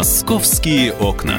Московские окна.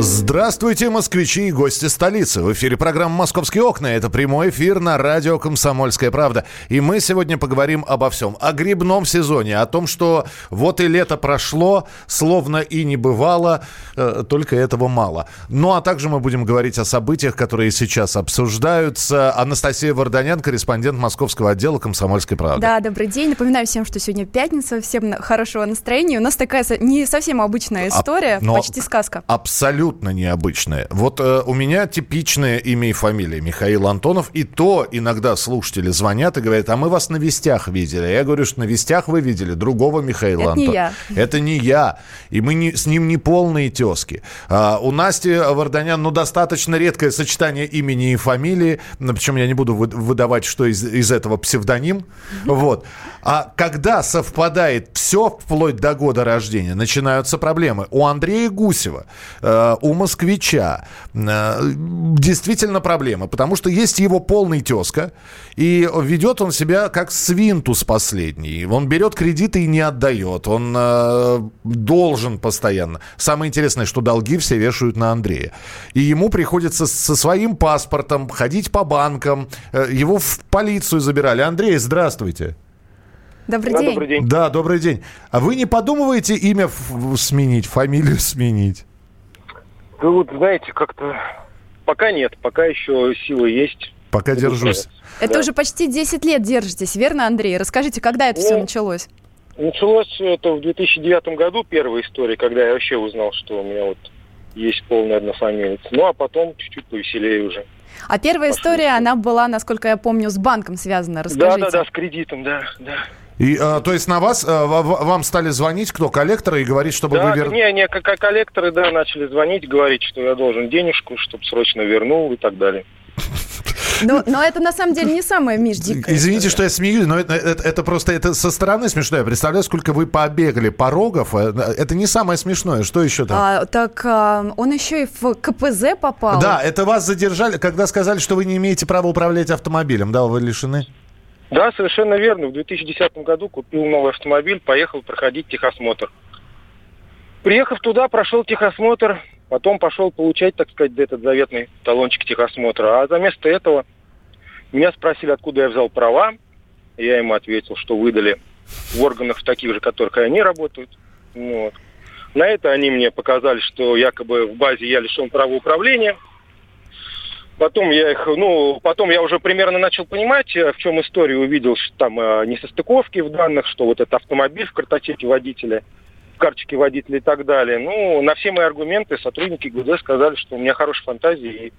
Здравствуйте, москвичи и гости столицы. В эфире программа «Московские окна». Это прямой эфир на радио «Комсомольская правда». И мы сегодня поговорим обо всем. О грибном сезоне, о том, что вот и лето прошло, словно и не бывало, э, только этого мало. Ну, а также мы будем говорить о событиях, которые сейчас обсуждаются. Анастасия Варданян, корреспондент московского отдела «Комсомольской правды». Да, добрый день. Напоминаю всем, что сегодня пятница, всем хорошего настроения. У нас такая не совсем обычная история, а, почти сказка. Абсолютно абсолютно необычное. Вот э, у меня типичное имя и фамилия Михаил Антонов, и то иногда слушатели звонят и говорят, а мы вас на вестях видели. Я говорю, что на вестях вы видели другого Михаила Антонова. Это не я. Это не я. И мы не, с ним не полные тески. А, у Насти Варданян, ну, достаточно редкое сочетание имени и фамилии, причем я не буду выдавать, что из, из этого псевдоним. Вот. А когда совпадает все вплоть до года рождения, начинаются проблемы. У Андрея Гусева, э, у москвича э, действительно проблемы, потому что есть его полный тезка, и ведет он себя как свинтус последний. Он берет кредиты и не отдает, он э, должен постоянно. Самое интересное, что долги все вешают на Андрея. И ему приходится со своим паспортом ходить по банкам, э, его в полицию забирали. Андрей, здравствуйте. Добрый да, день. Добрый день. Да, добрый день. А вы не подумываете имя сменить, фамилию сменить? Да вот, знаете, как-то пока нет, пока еще силы есть. Пока держусь. Это да. уже почти 10 лет держитесь, верно, Андрей? Расскажите, когда это ну, все началось? Началось это в 2009 году, первая история, когда я вообще узнал, что у меня вот есть полный однофамилец. Ну, а потом чуть-чуть повеселее уже. А первая Пошли. история, она была, насколько я помню, с банком связана. Расскажите. Да, да, да, с кредитом, да, да. И, а, то есть на вас, а, вам стали звонить кто, коллекторы, и говорить, чтобы да, вы вернули? Не, не, как коллекторы, да, начали звонить, говорить, что я должен денежку, чтобы срочно вернул и так далее. Но, но это на самом деле не самое Миш дикое. Извините, что я смеюсь, но это, это, это просто это со стороны смешно. Я представляю, сколько вы побегали порогов. Э, это не самое смешное. Что еще там? А, так а, он еще и в КПЗ попал. Да, это вас задержали, когда сказали, что вы не имеете права управлять автомобилем. Да, вы лишены? Да, совершенно верно. В 2010 году купил новый автомобиль, поехал проходить техосмотр. Приехав туда, прошел техосмотр, потом пошел получать, так сказать, этот заветный талончик техосмотра. А заместо этого меня спросили, откуда я взял права. Я ему ответил, что выдали в органах таких же, которых они работают. Вот. На это они мне показали, что якобы в базе я лишен права управления – Потом я их, ну, потом я уже примерно начал понимать, э, в чем история, увидел, что там э, несостыковки в данных, что вот это автомобиль в картотеке водителя, в карточке водителя и так далее. Ну, на все мои аргументы сотрудники ГУД сказали, что у меня хорошая фантазия, и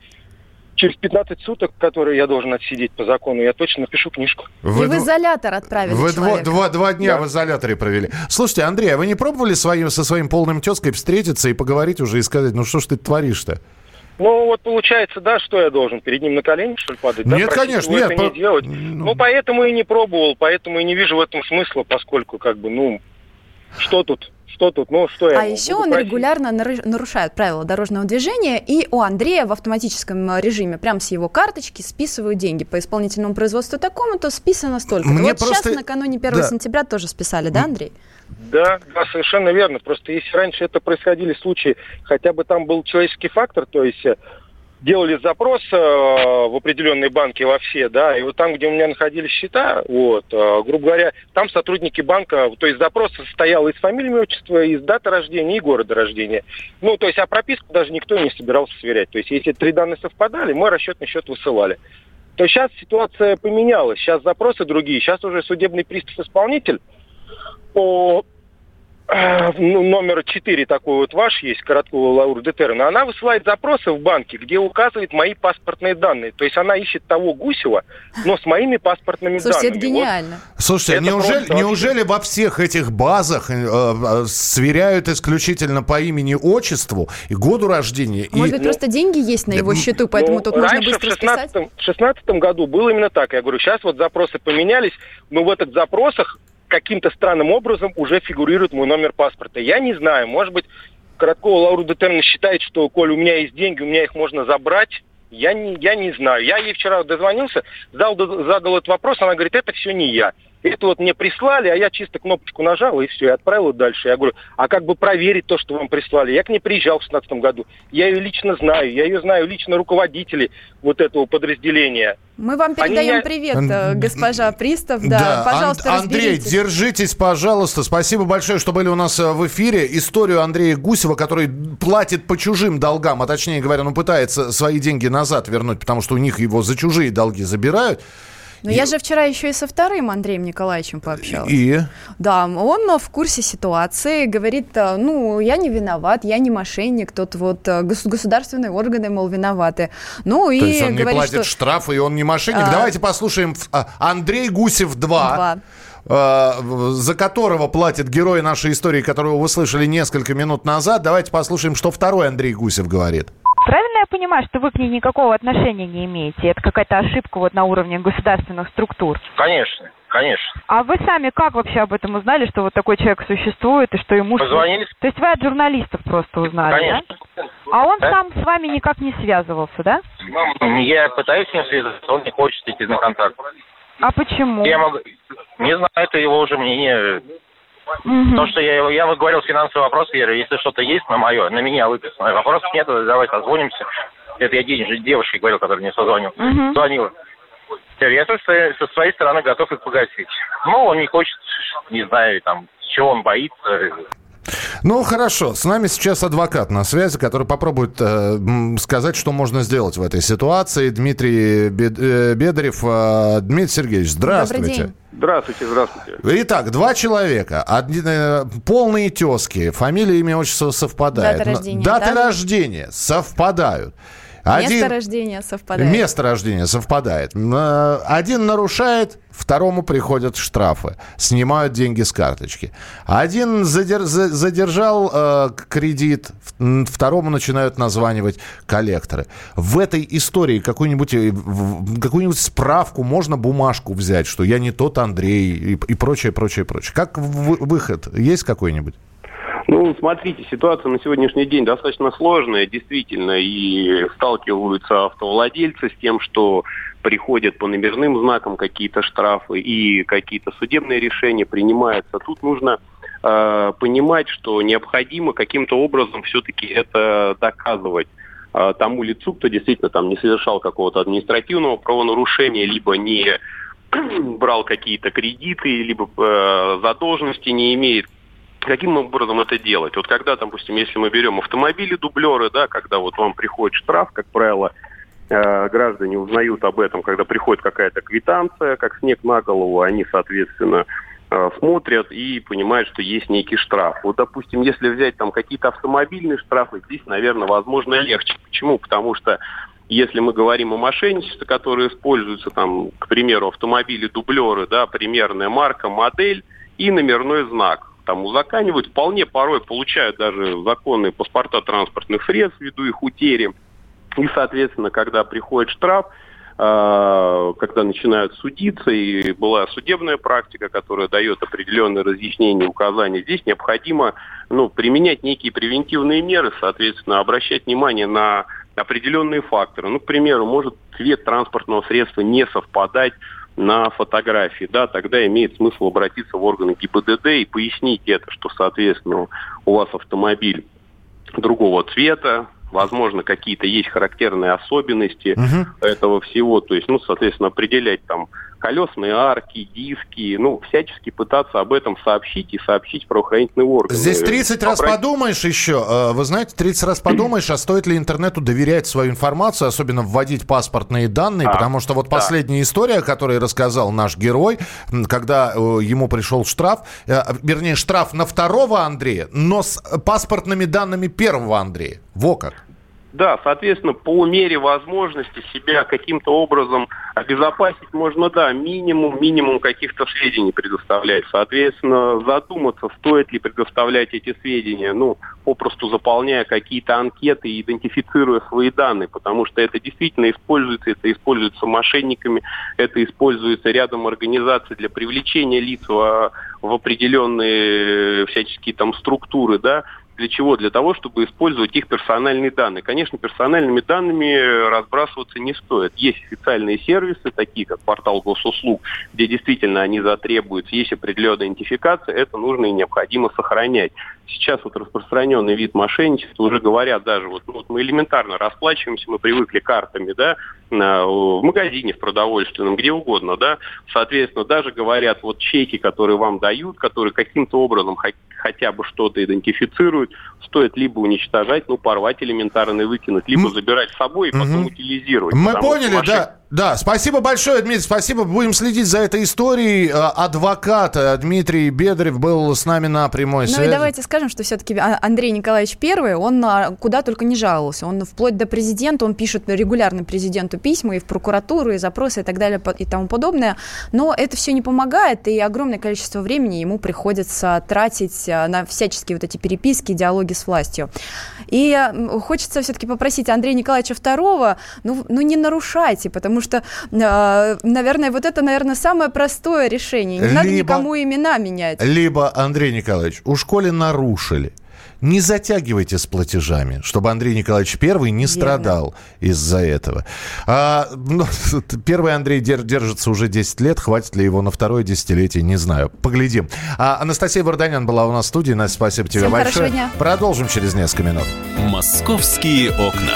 через 15 суток, которые я должен отсидеть по закону, я точно напишу книжку. Вы, и в изолятор отправили Вы два, два, два дня да. в изоляторе провели. Слушайте, Андрей, а вы не пробовали своим, со своим полным тезкой встретиться и поговорить уже и сказать, ну что ж ты творишь-то? Ну, вот получается, да, что я должен перед ним на колени, что ли, падать? Нет, да, конечно, нет. Это по... не делать. Ну... ну, поэтому и не пробовал, поэтому и не вижу в этом смысла, поскольку, как бы, ну, что тут? Что тут? Ну, что я А еще он просить? регулярно нарушает правила дорожного движения, и у Андрея в автоматическом режиме прям с его карточки списывают деньги. По исполнительному производству такому-то списано столько. Мне вот просто... сейчас накануне 1 да. сентября тоже списали, да, Андрей? Да, да, совершенно верно. Просто если раньше это происходили случаи, хотя бы там был человеческий фактор, то есть э, делали запрос э, в определенные банки во все, да, и вот там, где у меня находились счета, вот, э, грубо говоря, там сотрудники банка, то есть запрос состоял из фамилии, отчества, из даты рождения и города рождения. Ну, то есть, а прописку даже никто не собирался сверять. То есть, если три данные совпадали, мой расчетный счет высылали. То сейчас ситуация поменялась, сейчас запросы другие, сейчас уже судебный пристав-исполнитель по э, ну, номер 4 такой вот ваш есть, Короткова Лаура Детерна, она высылает запросы в банке, где указывает мои паспортные данные. То есть она ищет того Гусева, но с моими паспортными Слушайте, данными. это гениально. Вот. Слушайте, это неужели, неужели во всех этих базах э, э, сверяют исключительно по имени, отчеству и году рождения? Может и... быть, просто деньги есть на его счету, поэтому ну, тут можно быстро в 16 в 16 году было именно так. Я говорю, сейчас вот запросы поменялись, но в этих запросах каким-то странным образом уже фигурирует мой номер паспорта. Я не знаю, может быть, Короткова Лауру Детерна считает, что, коль у меня есть деньги, у меня их можно забрать. Я не, я не знаю. Я ей вчера дозвонился, задал, задал этот вопрос, она говорит, это все не я. Это вот мне прислали, а я чисто кнопочку нажал и все, и отправил дальше. Я говорю, а как бы проверить то, что вам прислали? Я к ней приезжал в 2016 году. Я ее лично знаю, я ее знаю лично руководителей вот этого подразделения. Мы вам передаем Они... привет, э, госпожа Пристав. Да, да. пожалуйста, Ан- Андрей, разберитесь. держитесь, пожалуйста. Спасибо большое, что были у нас э, в эфире. Историю Андрея Гусева, который платит по чужим долгам, а точнее говоря, он пытается свои деньги назад вернуть, потому что у них его за чужие долги забирают. Но и... я же вчера еще и со вторым Андреем Николаевичем пообщалась. И? Да, он в курсе ситуации, говорит, э, ну, я не виноват, я не мошенник, тут вот э, государственные органы, мол, виноваты. Ну, То и есть он говорит, не платит что... штрафы, и он не мошенник. А... Давайте послушаем а, Андрей Гусев 2. 2 за которого платит герой нашей истории, которого вы слышали несколько минут назад. Давайте послушаем, что второй Андрей Гусев говорит. Понимаю, что вы к ней никакого отношения не имеете? Это какая-то ошибка вот на уровне государственных структур? Конечно, конечно. А вы сами как вообще об этом узнали, что вот такой человек существует и что ему... Позвонили. То есть вы от журналистов просто узнали, Конечно. да? А он да? сам с вами никак не связывался, да? Я пытаюсь с ним связаться, он не хочет идти на контакт. А почему? Я могу... Не знаю, это его уже мнение. Угу. То, что я, я говорил финансовый вопрос, я говорю, если что-то есть на мое, на меня выписано, вопросов нет, давай созвонимся. Это я денежной девушке говорил, которая мне созвонил. Угу. Звонила. Я своей, со своей стороны готов их погасить. Ну, он не хочет, не знаю, там, чего он боится. Ну, хорошо. С нами сейчас адвокат на связи, который попробует э, сказать, что можно сделать в этой ситуации. Дмитрий Бед, э, Бедарев. Э, Дмитрий Сергеевич, здравствуйте. Здравствуйте, здравствуйте. Итак, два человека, одни, э, полные тески, фамилия, имя, отчество совпадают. Дата рождения. Даты да? рождения совпадают. Один... Место рождения совпадает. Место рождения совпадает. Один нарушает, второму приходят штрафы, снимают деньги с карточки. Один задер... задержал э, кредит, второму начинают названивать коллекторы. В этой истории какую-нибудь, э, какую-нибудь справку можно бумажку взять, что я не тот Андрей и, и прочее, прочее, прочее. Как выход? Есть какой-нибудь? Ну, смотрите, ситуация на сегодняшний день достаточно сложная, действительно, и сталкиваются автовладельцы с тем, что приходят по номерным знакам какие-то штрафы и какие-то судебные решения принимаются. Тут нужно э, понимать, что необходимо каким-то образом все-таки это доказывать э, тому лицу, кто действительно там не совершал какого-то административного правонарушения, либо не брал какие-то кредиты, либо э, задолженности не имеет Каким образом это делать? Вот когда, допустим, если мы берем автомобили дублеры, да, когда вот вам приходит штраф, как правило, э, граждане узнают об этом, когда приходит какая-то квитанция, как снег на голову, они, соответственно, э, смотрят и понимают, что есть некий штраф. Вот, допустим, если взять там какие-то автомобильные штрафы, здесь, наверное, возможно, легче. Почему? Потому что если мы говорим о мошенничестве, которое используется, там, к примеру, автомобили-дублеры, да, примерная марка, модель и номерной знак там узаканивают, вполне порой получают даже законные паспорта транспортных средств ввиду их утери. И, соответственно, когда приходит штраф, а, когда начинают судиться, и была судебная практика, которая дает определенные разъяснения, указания, здесь необходимо ну, применять некие превентивные меры, соответственно, обращать внимание на определенные факторы. Ну, к примеру, может цвет транспортного средства не совпадать на фотографии, да, тогда имеет смысл обратиться в органы ГИБДД и пояснить это, что, соответственно, у вас автомобиль другого цвета, возможно, какие-то есть характерные особенности угу. этого всего, то есть, ну, соответственно, определять там колесные арки, диски, ну, всячески пытаться об этом сообщить и сообщить правоохранительные органы. Здесь 30 раз подумаешь еще, э, вы знаете, 30 раз подумаешь, а стоит ли интернету доверять свою информацию, особенно вводить паспортные данные, а, потому что вот да. последняя история, о которой рассказал наш герой, когда э, ему пришел штраф, э, вернее, штраф на второго Андрея, но с паспортными данными первого Андрея. Во как. Да, соответственно, по мере возможности себя каким-то образом обезопасить можно, да, минимум, минимум каких-то сведений предоставлять. Соответственно, задуматься, стоит ли предоставлять эти сведения, ну, попросту заполняя какие-то анкеты и идентифицируя свои данные, потому что это действительно используется, это используется мошенниками, это используется рядом организаций для привлечения лиц в, в определенные всяческие там структуры, да, Для чего? Для того, чтобы использовать их персональные данные. Конечно, персональными данными разбрасываться не стоит. Есть официальные сервисы, такие как портал госуслуг, где действительно они затребуются, есть определенная идентификация, это нужно и необходимо сохранять. Сейчас вот распространенный вид мошенничества уже говорят даже, вот, ну, вот мы элементарно расплачиваемся, мы привыкли картами, да, в магазине, в продовольственном, где угодно, да, соответственно, даже говорят, вот чеки, которые вам дают, которые каким-то образом хотя бы что-то идентифицируют, стоит либо уничтожать, ну, порвать элементарно и выкинуть, либо забирать с собой и потом угу. утилизировать. Мы поняли, машин... да. Да, спасибо большое, Дмитрий, спасибо. Будем следить за этой историей. А, адвокат э, Дмитрий Бедрев был с нами на прямой связи. Ну и давайте скажем, что все-таки а, Андрей Николаевич Первый, он а, куда только не жаловался. Он вплоть до президента, он пишет регулярно президенту письма и в прокуратуру, и запросы и так далее и тому подобное. Но это все не помогает, и огромное количество времени ему приходится тратить на всяческие вот эти переписки, диалоги с властью. И хочется все-таки попросить Андрея Николаевича Второго, ну, ну не нарушайте, потому что, э, наверное, вот это, наверное, самое простое решение. Не либо, надо никому имена менять. Либо, Андрей Николаевич, у школе нарушили. Не затягивайте с платежами, чтобы Андрей Николаевич Первый не страдал из-за этого. А, ну, первый Андрей держится уже 10 лет, хватит ли его на второе десятилетие, не знаю. Поглядим. А, Анастасия Варданян была у нас в студии. Настя, спасибо тебе Всем большое. Дня. Продолжим через несколько минут. Московские окна.